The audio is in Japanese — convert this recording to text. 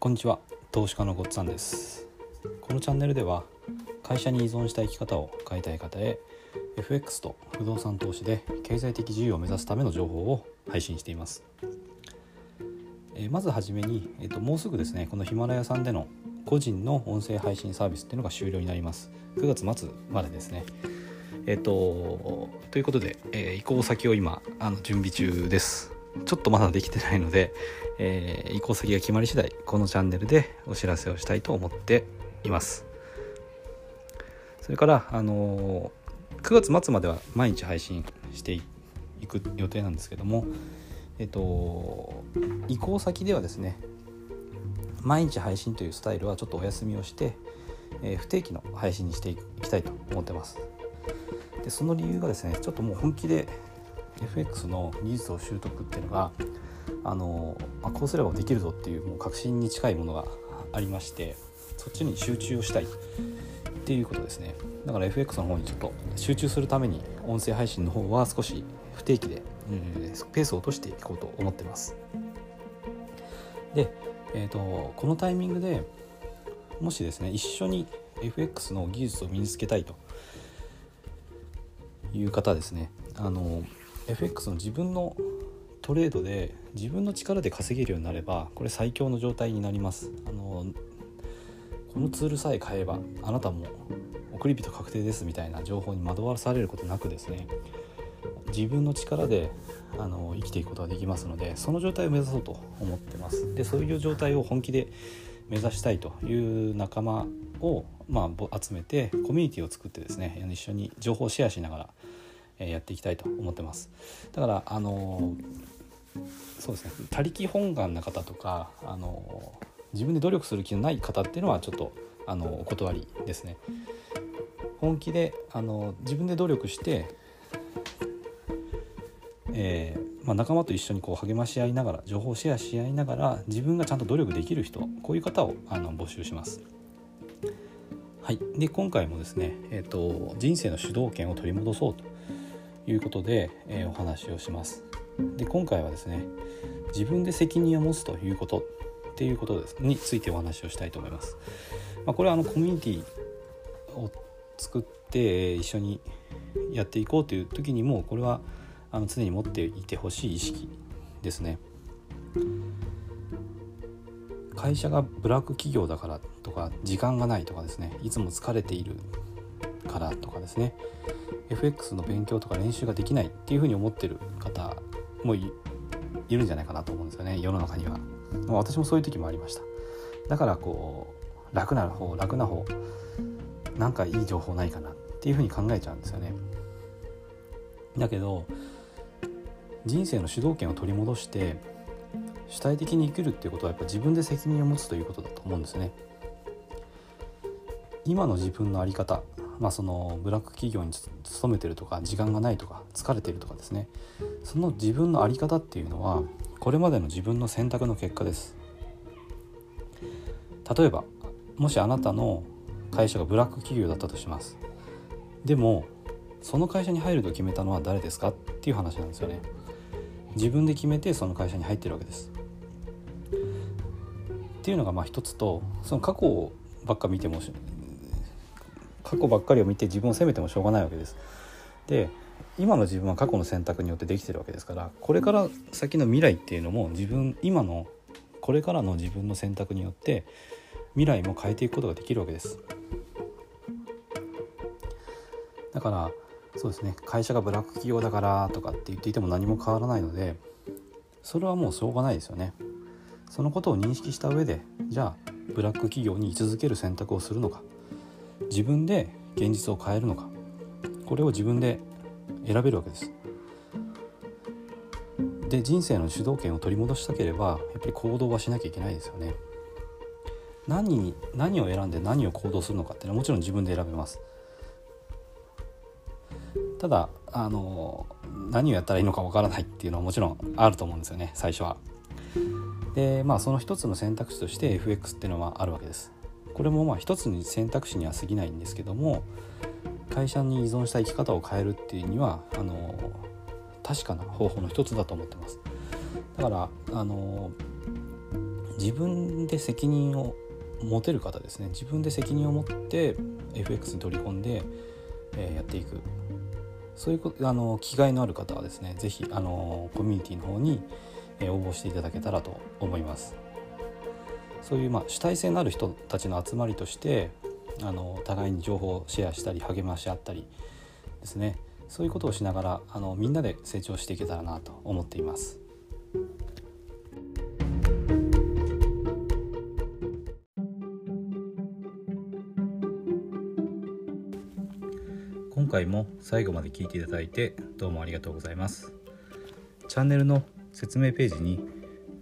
こんにちは。投資家のごっつぁんです。このチャンネルでは会社に依存した生き方を変えたい方へ FX と不動産投資で経済的自由を目指すための情報を配信しています。えまずはじめに、えっと、もうすぐですねこのヒマラヤさんでの個人の音声配信サービスっていうのが終了になります。9月末までですね。えっとということで、えー、移行先を今あの準備中です。ちょっとまだできてないので、えー、移行先が決まり次第このチャンネルでお知らせをしたいと思っています。それからあのー、9月末までは毎日配信していく予定なんですけどもえっと移行先ではですね毎日配信というスタイルはちょっとお休みをして、えー、不定期の配信にしていきたいと思ってます。でその理由がですねちょっともう本気で FX の技術を習得っていうのがあの、まあ、こうすればできるぞっていうもう確信に近いものがありましてそっちに集中をしたいっていうことですね。だから FX の方にちょっと集中するために音声配信の方は少し不定期で、えー、ペースを落としていこうと思ってます。で、えーと、このタイミングでもしですね一緒に FX の技術を身につけたいという方ですね。あの FX の自分のトレードで自分の力で稼げるようになればこれ最強の状態になります。あのこのツールさえ買えばあなたも送り人確定ですみたいな情報に惑わされることなくですね自分の力であの生きていくことができますのでその状態を目指そうと思ってます。でそういう状態を本気で目指したいという仲間を、まあ、集めてコミュニティを作ってですね一緒に情報をシェアしながらやっていきたいと思ってます。だからあのそうですね。他力本願な方とかあの自分で努力する気のない方っていうのはちょっとあのお断りですね。本気であの自分で努力して、えー、まあ、仲間と一緒にこう励まし合いながら情報をシェアし合いながら自分がちゃんと努力できる人こういう方をあの募集します。はい、で今回もですね、えーと人生の主導権を取り戻そうということで、えー、お話をします。で今回はですね自分で責任を持つということっていうことですについてお話をしたいと思います。まあ、これはあのコミュニティを作って一緒にやっていこうという時にもこれはあの常に持っていてほしい意識ですね。会社がブラック企業だからとか時間がないとかですねいつも疲れているからとかですね FX の勉強とか練習ができないっていうふうに思ってる方もいるんじゃないかなと思うんですよね世の中には。私もそういう時もありました。だからこう楽な方楽な方なんかいい情報ないかなっていうふうに考えちゃうんですよね。だけど人生の主導権を取り戻して主体的に生きるっていうことはやっぱ自分で責任を持つということだと思うんですね。今の自分の在り方まあ、そのブラック企業に勤めてるとか時間がないとか疲れてるとかですね。その自分の在り方っていうのはこれまでの自分の選択の結果です。例えばもしあなたの会社がブラック企業だったとします。でもその会社に入ると決めたのは誰ですかっていう話なんですよね。自分で決めてその会社に入ってるわけです。っていうのがまあ一つとその過去ばっか見ても過去ばっかりを見て自分を責めてもしょうがないわけです。で今の自分は過去の選択によってできてるわけですからこれから先の未来っていうのも自分今のこれからの自分の選択によって未来も変えていくことができるわけです。だからそうですね会社がブラック企業だからとかって言っていても何も変わらないのでそれはもうしょうがないですよね。そのことを認識した上でじゃあブラック企業に居続ける選択をするのか自分で現実を変えるのかこれを自分で選べるわけです。で人生の主導権を取り戻したければやっぱり行動はしなきゃいけないですよね。何何を選んで何を行動するのかっていうのはもちろん自分で選べます。ただあの何をやったらいいのかわからないっていうのはもちろんあると思うんですよね最初は。でまあその一つの選択肢として FX っていうのはあるわけです。これもまあ一つに選択肢には過ぎないんですけども会社に依存した生き方を変えるっていうにはあの確かな方法の一つだと思ってます。だからあの自分で責任を持てる方ですね。自分で責任を持って FX に取り込んで、えー、やっていく。そういうあの気概のある方はですね是非コミュニティの方に、応募していただけたらと思います。そういう、まあ、主体性のある人たちの集まりとしてあの互いに情報をシェアしたり励まし合ったりですねそういうことをしながらあのみんなで成長していけたらなと思っています。今回も最後まで聞いていただいてどうもありがとうございますチャンネルの説明ページに